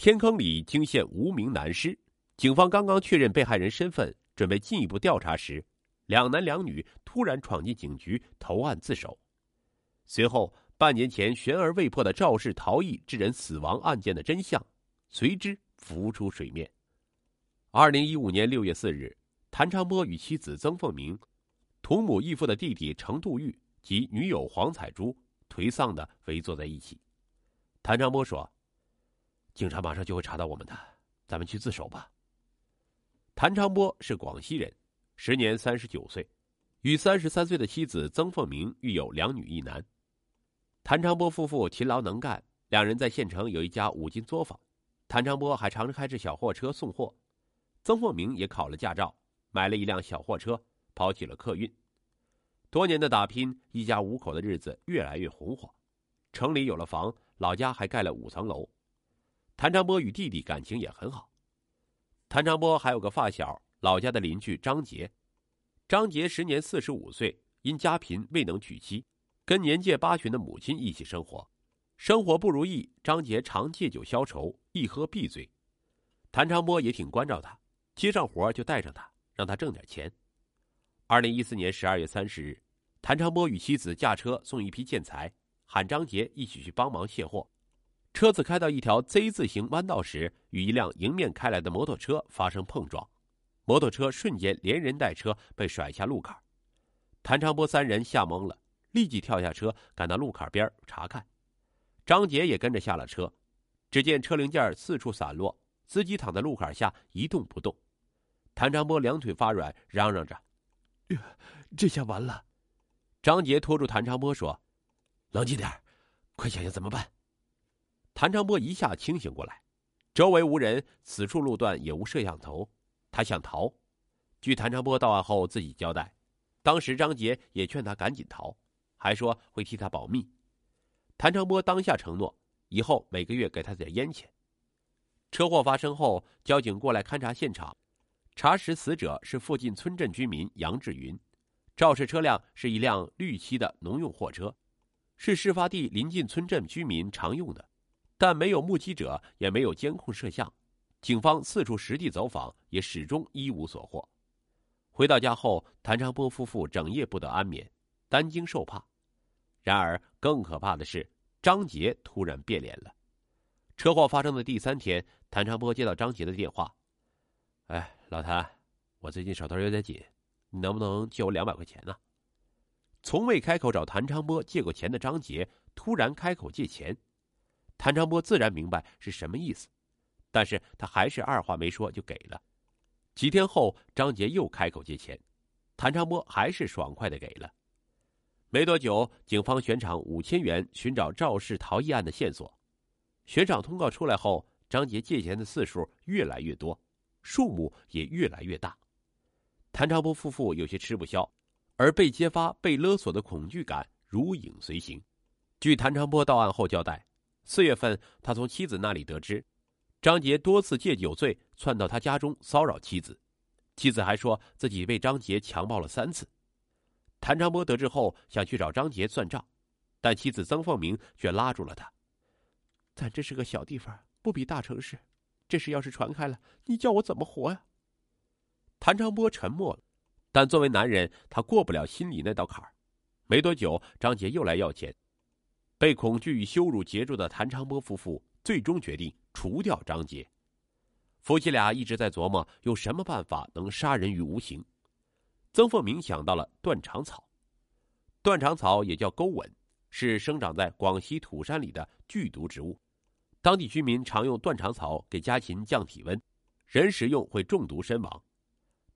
天坑里惊现无名男尸，警方刚刚确认被害人身份，准备进一步调查时，两男两女突然闯进警局投案自首。随后，半年前悬而未破的肇事逃逸致人死亡案件的真相随之浮出水面。二零一五年六月四日，谭昌波与妻子曾凤鸣、同母异父的弟弟程度玉及女友黄彩珠颓丧的围坐在一起。谭昌波说：“警察马上就会查到我们的，咱们去自首吧。”谭长波是广西人，时年三十九岁，与三十三岁的妻子曾凤鸣育有两女一男。谭长波夫妇勤劳能干，两人在县城有一家五金作坊，谭长波还常开着小货车送货。曾凤鸣也考了驾照，买了一辆小货车，跑起了客运。多年的打拼，一家五口的日子越来越红火。城里有了房，老家还盖了五层楼。谭长波与弟弟感情也很好。谭长波还有个发小，老家的邻居张杰。张杰时年四十五岁，因家贫未能娶妻，跟年届八旬的母亲一起生活。生活不如意，张杰常借酒消愁，一喝必醉。谭长波也挺关照他。接上活就带上他，让他挣点钱。二零一四年十二月三十日，谭长波与妻子驾车送一批建材，喊张杰一起去帮忙卸货。车子开到一条 Z 字形弯道时，与一辆迎面开来的摩托车发生碰撞，摩托车瞬间连人带车被甩下路坎。谭长波三人吓懵了，立即跳下车赶到路坎边查看。张杰也跟着下了车，只见车零件四处散落，司机躺在路坎下一动不动。谭长波两腿发软，嚷嚷着：“这下完了！”张杰拖住谭长波说：“冷静点快想想怎么办。”谭长波一下清醒过来，周围无人，此处路段也无摄像头，他想逃。据谭长波到案后自己交代，当时张杰也劝他赶紧逃，还说会替他保密。谭长波当下承诺，以后每个月给他点烟钱。车祸发生后，交警过来勘察现场。查实，死者是附近村镇居民杨志云，肇事车辆是一辆绿漆的农用货车，是事发地临近村镇居民常用的，但没有目击者，也没有监控摄像，警方四处实地走访，也始终一无所获。回到家后，谭长波夫妇整夜不得安眠，担惊受怕。然而，更可怕的是，张杰突然变脸了。车祸发生的第三天，谭长波接到张杰的电话。哎，老谭，我最近手头有点紧，你能不能借我两百块钱呢？从未开口找谭长波借过钱的张杰突然开口借钱，谭长波自然明白是什么意思，但是他还是二话没说就给了。几天后，张杰又开口借钱，谭长波还是爽快的给了。没多久，警方悬赏五千元寻找肇事逃逸案的线索，悬赏通告出来后，张杰借钱的次数越来越多。数目也越来越大，谭长波夫妇有些吃不消，而被揭发、被勒索的恐惧感如影随形。据谭长波到案后交代，四月份他从妻子那里得知，张杰多次借酒醉窜到他家中骚扰妻子，妻子还说自己被张杰强暴了三次。谭长波得知后想去找张杰算账，但妻子曾凤鸣却拉住了他：“咱这是个小地方，不比大城市。”这事要是传开了，你叫我怎么活呀？谭长波沉默了，但作为男人，他过不了心里那道坎儿。没多久，张杰又来要钱，被恐惧与羞辱截住的谭长波夫妇最终决定除掉张杰。夫妻俩一直在琢磨用什么办法能杀人于无形。曾凤鸣想到了断肠草，断肠草也叫钩吻，是生长在广西土山里的剧毒植物。当地居民常用断肠草给家禽降体温，人食用会中毒身亡。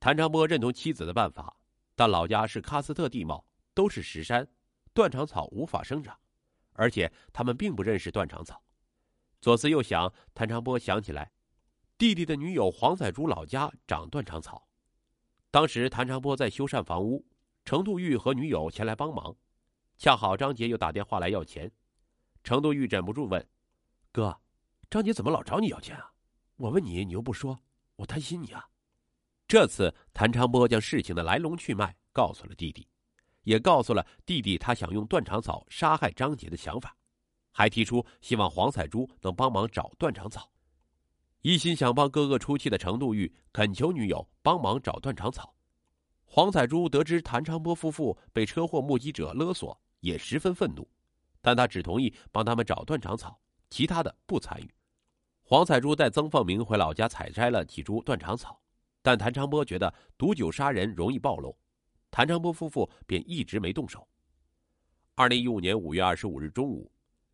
谭长波认同妻子的办法，但老家是喀斯特地貌，都是石山，断肠草无法生长，而且他们并不认识断肠草。左思右想，谭长波想起来，弟弟的女友黄彩珠老家长断肠草。当时谭长波在修缮房屋，程度玉和女友前来帮忙，恰好张杰又打电话来要钱，程度玉忍不住问。哥，张杰怎么老找你要钱啊？我问你，你又不说，我担心你啊。这次谭长波将事情的来龙去脉告诉了弟弟，也告诉了弟弟他想用断肠草杀害张杰的想法，还提出希望黄彩珠能帮忙找断肠草。一心想帮哥哥出气的程度玉恳求女友帮忙找断肠草。黄彩珠得知谭长波夫妇被车祸目击者勒索，也十分愤怒，但他只同意帮他们找断肠草，其他的不参与。黄彩珠带曾凤鸣回老家采摘了几株断肠草，但谭长波觉得毒酒杀人容易暴露，谭长波夫妇便一直没动手。二零一五年五月二十五日中午，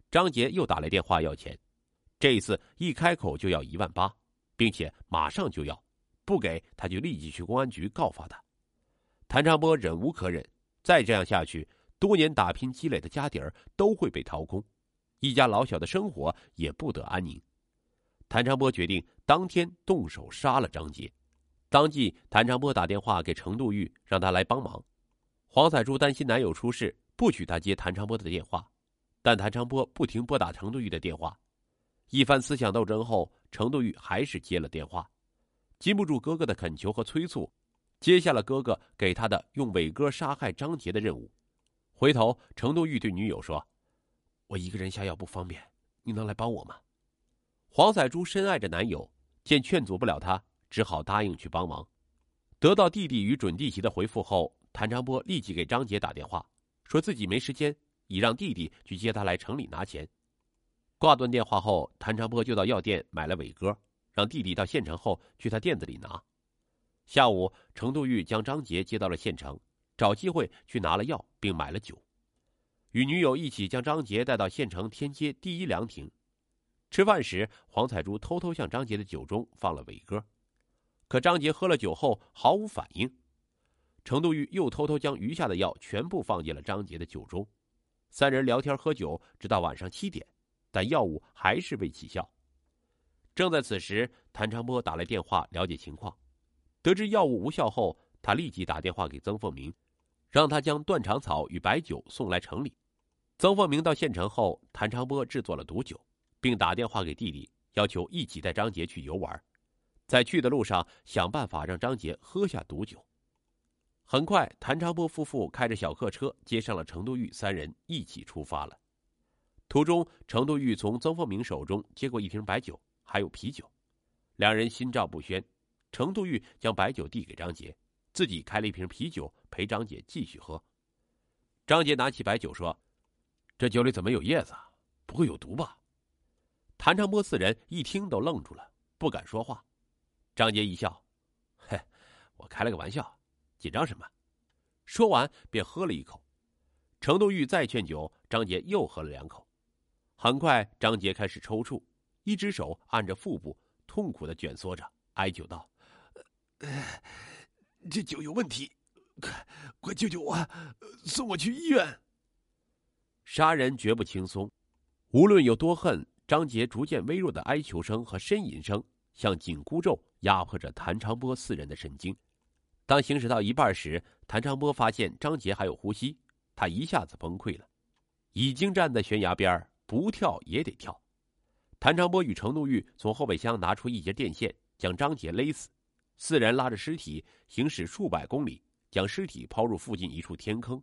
张杰又打来电话要钱，这一次一开口就要一万八，并且马上就要，不给他就立即去公安局告发他。谭长波忍无可忍，再这样下去，多年打拼积累的家底儿都会被掏空，一家老小的生活也不得安宁。谭长波决定当天动手杀了张杰。当即，谭长波打电话给程度玉，让他来帮忙。黄彩珠担心男友出事，不许他接谭长波的电话，但谭长波不停拨打程度玉的电话。一番思想斗争后，程度玉还是接了电话，禁不住哥哥的恳求和催促。接下了哥哥给他的用伟哥杀害张杰的任务。回头，程度玉对女友说：“我一个人下药不方便，你能来帮我吗？”黄彩珠深爱着男友，见劝阻不了他，只好答应去帮忙。得到弟弟与准弟媳的回复后，谭长波立即给张杰打电话，说自己没时间，已让弟弟去接他来城里拿钱。挂断电话后，谭长波就到药店买了伟哥，让弟弟到县城后去他店子里拿。下午，程度玉将张杰接到了县城，找机会去拿了药，并买了酒，与女友一起将张杰带到县城天街第一凉亭。吃饭时，黄彩珠偷偷向张杰的酒中放了伟哥，可张杰喝了酒后毫无反应。程度玉又偷偷将余下的药全部放进了张杰的酒中，三人聊天喝酒，直到晚上七点，但药物还是未起效。正在此时，谭长波打来电话了解情况。得知药物无效后，他立即打电话给曾凤鸣，让他将断肠草与白酒送来城里。曾凤鸣到县城后，谭长波制作了毒酒，并打电话给弟弟，要求一起带张杰去游玩，在去的路上想办法让张杰喝下毒酒。很快，谭长波夫妇开着小客车接上了程度玉三人，一起出发了。途中，程度玉从曾凤鸣手中接过一瓶白酒，还有啤酒，两人心照不宣。程度玉将白酒递给张杰，自己开了一瓶啤酒陪张杰继续喝。张杰拿起白酒说：“这酒里怎么有叶子？不会有毒吧？”谭长波四人一听都愣住了，不敢说话。张杰一笑：“嘿，我开了个玩笑，紧张什么？”说完便喝了一口。程度玉再劝酒，张杰又喝了两口。很快，张杰开始抽搐，一只手按着腹部，痛苦的蜷缩着，哀求道。这酒有问题，快快救救我，送我去医院。杀人绝不轻松，无论有多恨，张杰逐渐微弱的哀求声和呻吟声，像紧箍咒压迫着谭长波四人的神经。当行驶到一半时，谭长波发现张杰还有呼吸，他一下子崩溃了，已经站在悬崖边不跳也得跳。谭长波与程怒玉从后备箱拿出一节电线，将张杰勒死。四人拉着尸体行驶数百公里，将尸体抛入附近一处天坑。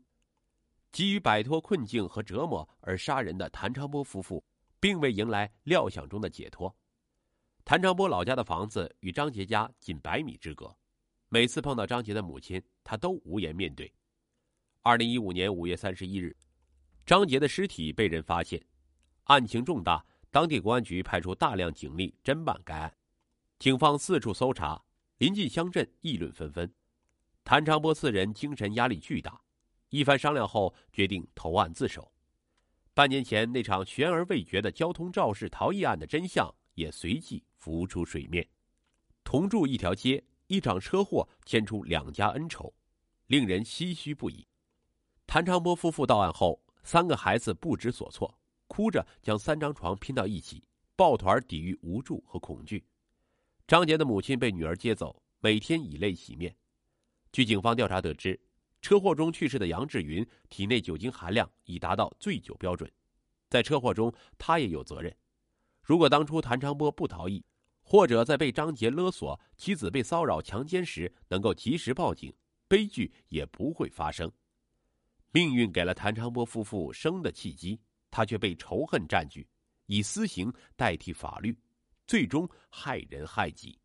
急于摆脱困境和折磨而杀人的谭长波夫妇，并未迎来料想中的解脱。谭长波老家的房子与张杰家仅百米之隔，每次碰到张杰的母亲，他都无颜面对。二零一五年五月三十一日，张杰的尸体被人发现，案情重大，当地公安局派出大量警力侦办该案，警方四处搜查。临近乡镇议论纷纷，谭长波四人精神压力巨大，一番商量后决定投案自首。半年前那场悬而未决的交通肇事逃逸案的真相也随即浮出水面。同住一条街，一场车祸牵出两家恩仇，令人唏嘘不已。谭长波夫妇到案后，三个孩子不知所措，哭着将三张床拼到一起，抱团抵御无助和恐惧。张杰的母亲被女儿接走，每天以泪洗面。据警方调查得知，车祸中去世的杨志云体内酒精含量已达到醉酒标准，在车祸中他也有责任。如果当初谭长波不逃逸，或者在被张杰勒索、妻子被骚扰、强奸时能够及时报警，悲剧也不会发生。命运给了谭长波夫妇生的契机，他却被仇恨占据，以私刑代替法律。最终害人害己。